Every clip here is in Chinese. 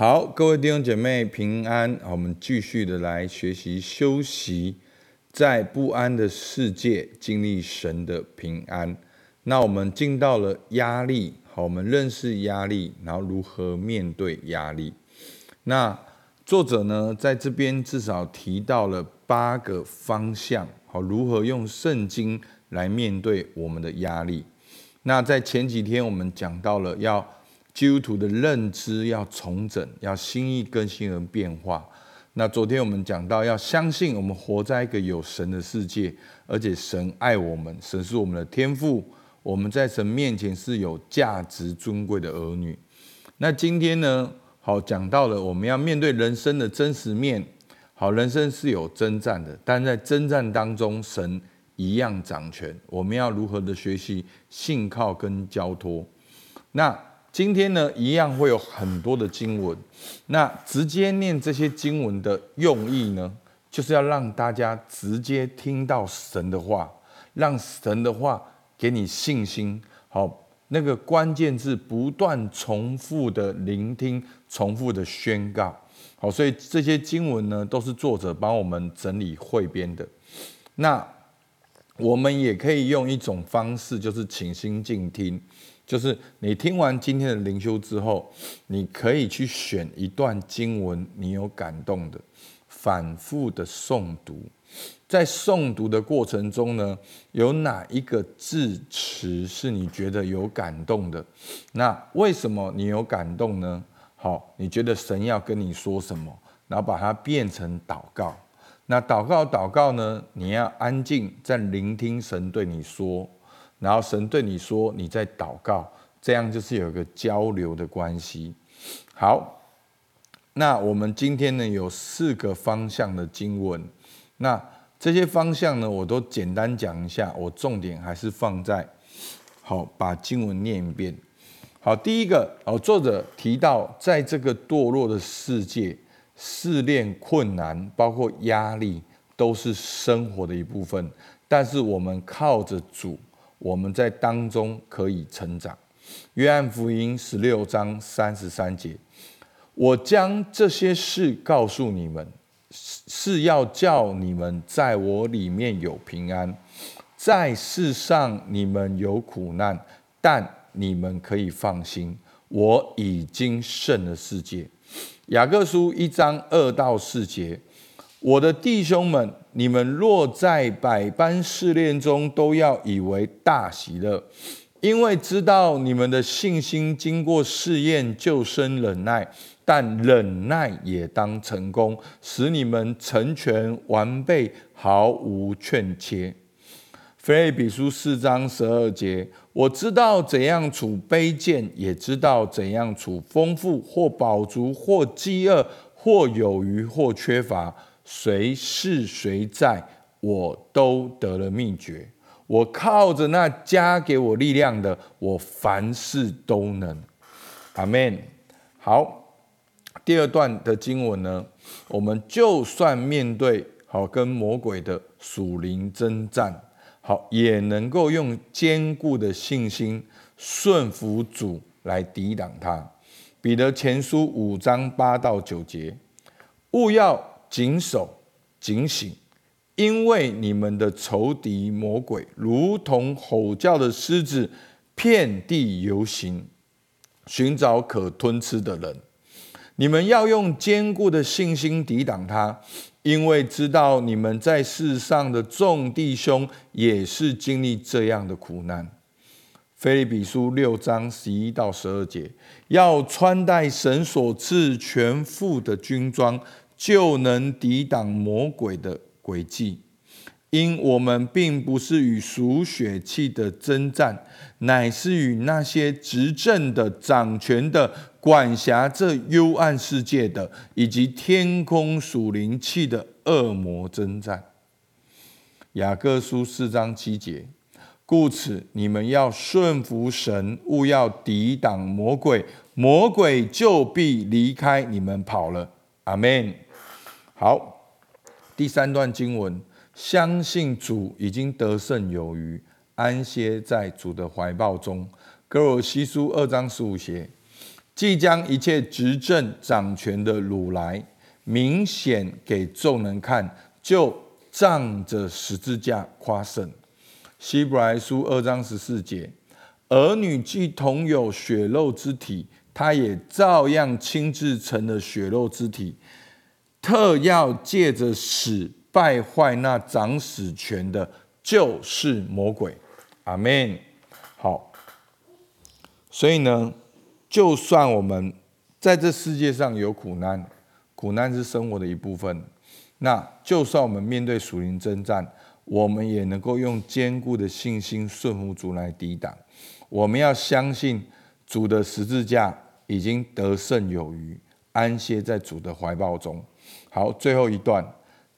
好，各位弟兄姐妹平安。我们继续的来学习休息，在不安的世界经历神的平安。那我们进到了压力，好，我们认识压力，然后如何面对压力。那作者呢，在这边至少提到了八个方向，好，如何用圣经来面对我们的压力。那在前几天我们讲到了要。基督徒的认知要重整，要心意更新而变化。那昨天我们讲到，要相信我们活在一个有神的世界，而且神爱我们，神是我们的天父，我们在神面前是有价值尊贵的儿女。那今天呢，好讲到了我们要面对人生的真实面。好，人生是有征战的，但在征战当中，神一样掌权。我们要如何的学习信靠跟交托？那。今天呢，一样会有很多的经文。那直接念这些经文的用意呢，就是要让大家直接听到神的话，让神的话给你信心。好，那个关键字不断重复的聆听，重复的宣告。好，所以这些经文呢，都是作者帮我们整理汇编的。那我们也可以用一种方式，就是倾心静听。就是你听完今天的灵修之后，你可以去选一段经文，你有感动的，反复的诵读。在诵读的过程中呢，有哪一个字词是你觉得有感动的？那为什么你有感动呢？好，你觉得神要跟你说什么？然后把它变成祷告。那祷告祷告呢？你要安静在聆听神对你说。然后神对你说，你在祷告，这样就是有一个交流的关系。好，那我们今天呢有四个方向的经文，那这些方向呢我都简单讲一下，我重点还是放在好把经文念一遍。好，第一个哦，作者提到，在这个堕落的世界，试炼困难，包括压力，都是生活的一部分。但是我们靠着主。我们在当中可以成长。约翰福音十六章三十三节，我将这些事告诉你们，是要叫你们在我里面有平安。在世上你们有苦难，但你们可以放心，我已经胜了世界。雅各书一章二到四节。我的弟兄们，你们若在百般试炼中，都要以为大喜乐，因为知道你们的信心经过试验，就生忍耐。但忍耐也当成功，使你们成全完备，毫无欠缺。腓立比书四章十二节，我知道怎样处卑贱，也知道怎样处丰富，或饱足，或饥饿，或有余，或缺乏。谁是谁在，我都得了秘诀。我靠着那加给我力量的，我凡事都能。阿门。好，第二段的经文呢，我们就算面对好跟魔鬼的属灵征战，好也能够用坚固的信心顺服主来抵挡他。彼得前书五章八到九节，勿要。谨守、警醒，因为你们的仇敌魔鬼如同吼叫的狮子，遍地游行，寻找可吞吃的人。你们要用坚固的信心抵挡他，因为知道你们在世上的众弟兄也是经历这样的苦难。菲利比书六章十一到十二节，要穿戴神所赐全副的军装。就能抵挡魔鬼的诡计，因我们并不是与属血气的征战，乃是与那些执政的、掌权的、管辖这幽暗世界的，以及天空属灵气的恶魔征战。雅各书四章七节，故此你们要顺服神，勿要抵挡魔鬼，魔鬼就必离开你们跑了。阿门。好，第三段经文，相信主已经得胜有余，安歇在主的怀抱中。哥罗西书二章十五节，即将一切执政掌权的掳来，明显给众人看，就仗着十字架夸胜。希伯来书二章十四节，儿女既同有血肉之体，他也照样亲自成了血肉之体，特要借着死败坏那掌死权的，就是魔鬼。阿门。好，所以呢？就算我们在这世界上有苦难，苦难是生活的一部分。那就算我们面对属灵征战，我们也能够用坚固的信心顺服主来抵挡。我们要相信主的十字架已经得胜有余，安歇在主的怀抱中。好，最后一段，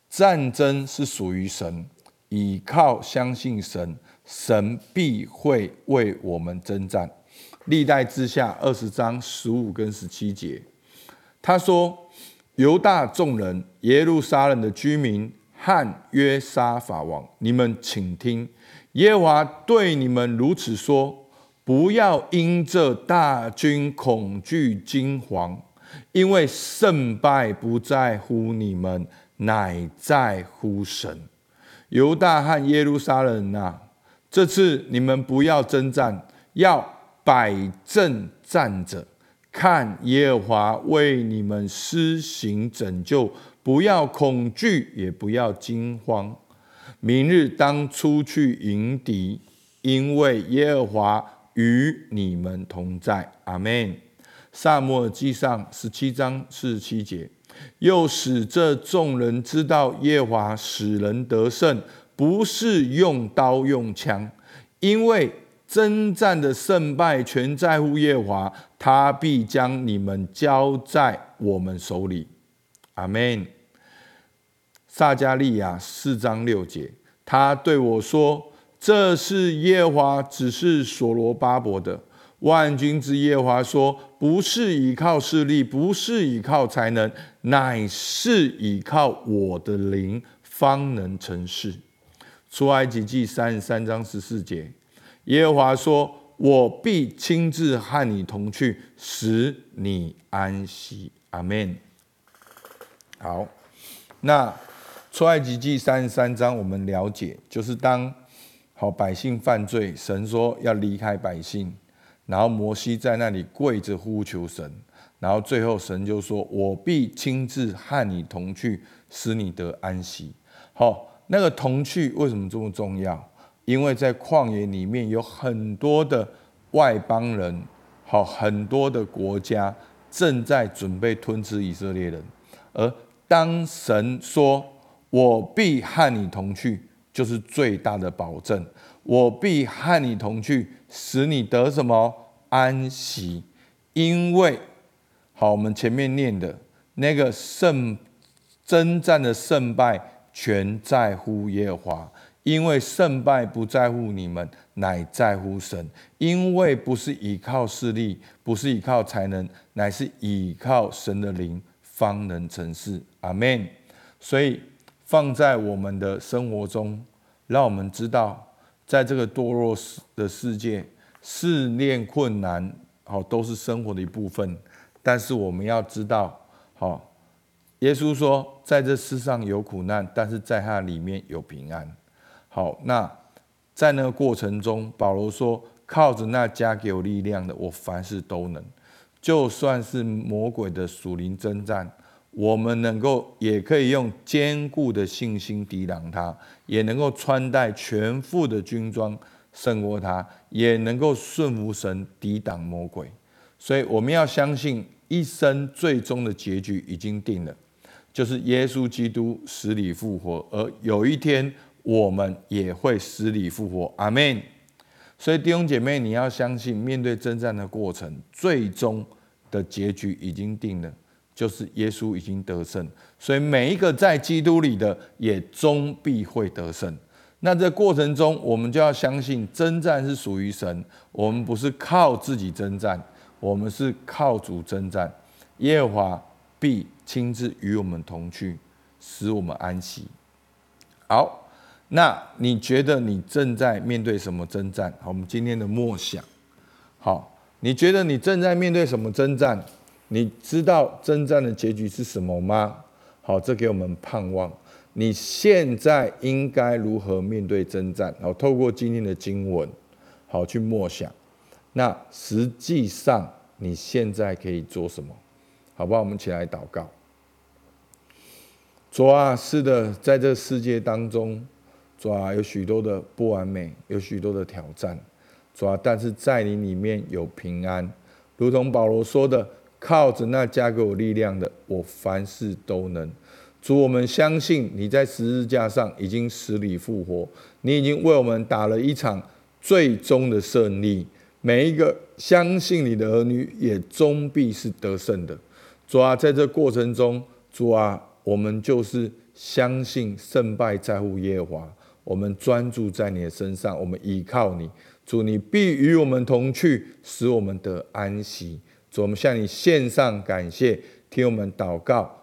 战争是属于神，倚靠相信神，神必会为我们征战。历代之下二十章十五跟十七节，他说：“犹大众人、耶路撒冷的居民和约沙法王，你们请听，耶和华对你们如此说：不要因这大军恐惧惊惶，因为胜败不在乎你们，乃在乎神。犹大和耶路撒冷啊，这次你们不要征战，要。”摆正站着，看耶和华为你们施行拯救，不要恐惧，也不要惊慌。明日当出去迎敌，因为耶和华与你们同在。阿门。萨摩尔记上十七章四十七节，又使这众人知道耶华使人得胜，不是用刀用枪，因为。征战的胜败全在乎耶华，他必将你们交在我们手里。阿门。撒加利亚四章六节，他对我说：“这是耶华只是所罗巴伯的万军之耶和华说，不是依靠势力，不是依靠才能，乃是依靠我的灵，方能成事。”出埃及记三十三章十四节。耶和华说：“我必亲自和你同去，使你安息。”阿门。好，那出埃及记三十三章，我们了解，就是当好百姓犯罪，神说要离开百姓，然后摩西在那里跪着呼求神，然后最后神就说：“我必亲自和你同去，使你得安息。”好，那个同去为什么这么重要？因为在旷野里面有很多的外邦人，好很多的国家正在准备吞吃以色列人，而当神说“我必和你同去”，就是最大的保证。我必和你同去，使你得什么安息？因为好，我们前面念的那个胜征战的胜败，全在乎耶和华。因为胜败不在乎你们，乃在乎神。因为不是依靠势力，不是依靠才能，乃是依靠神的灵，方能成事。阿门。所以放在我们的生活中，让我们知道，在这个堕落的世界，试炼困难，好，都是生活的一部分。但是我们要知道，好，耶稣说，在这世上有苦难，但是在他里面有平安。好，那在那个过程中，保罗说：“靠着那加给我力量的，我凡事都能。就算是魔鬼的属灵征战，我们能够也可以用坚固的信心抵挡他，也能够穿戴全副的军装胜过他，也能够顺服神抵挡魔鬼。所以我们要相信，一生最终的结局已经定了，就是耶稣基督死里复活，而有一天。”我们也会死里复活，阿门。所以弟兄姐妹，你要相信，面对征战的过程，最终的结局已经定了，就是耶稣已经得胜。所以每一个在基督里的，也终必会得胜。那这过程中，我们就要相信，征战是属于神，我们不是靠自己征战，我们是靠主征战。耶和华必亲自与我们同去，使我们安息。好。那你觉得你正在面对什么征战？好，我们今天的默想，好，你觉得你正在面对什么征战？你知道征战的结局是什么吗？好，这给我们盼望。你现在应该如何面对征战？好，透过今天的经文，好去默想。那实际上你现在可以做什么？好不好？我们起来祷告。主啊，是的，在这世界当中，主啊，有许多的不完美，有许多的挑战，主啊，但是在你里面有平安，如同保罗说的。靠着那加给我力量的，我凡事都能。主，我们相信你在十字架上已经死里复活，你已经为我们打了一场最终的胜利。每一个相信你的儿女也终必是得胜的。主啊，在这过程中，主啊，我们就是相信胜败在乎耶和华，我们专注在你的身上，我们依靠你。主，你必与我们同去，使我们得安息。主，我们向你献上感谢，听我们祷告，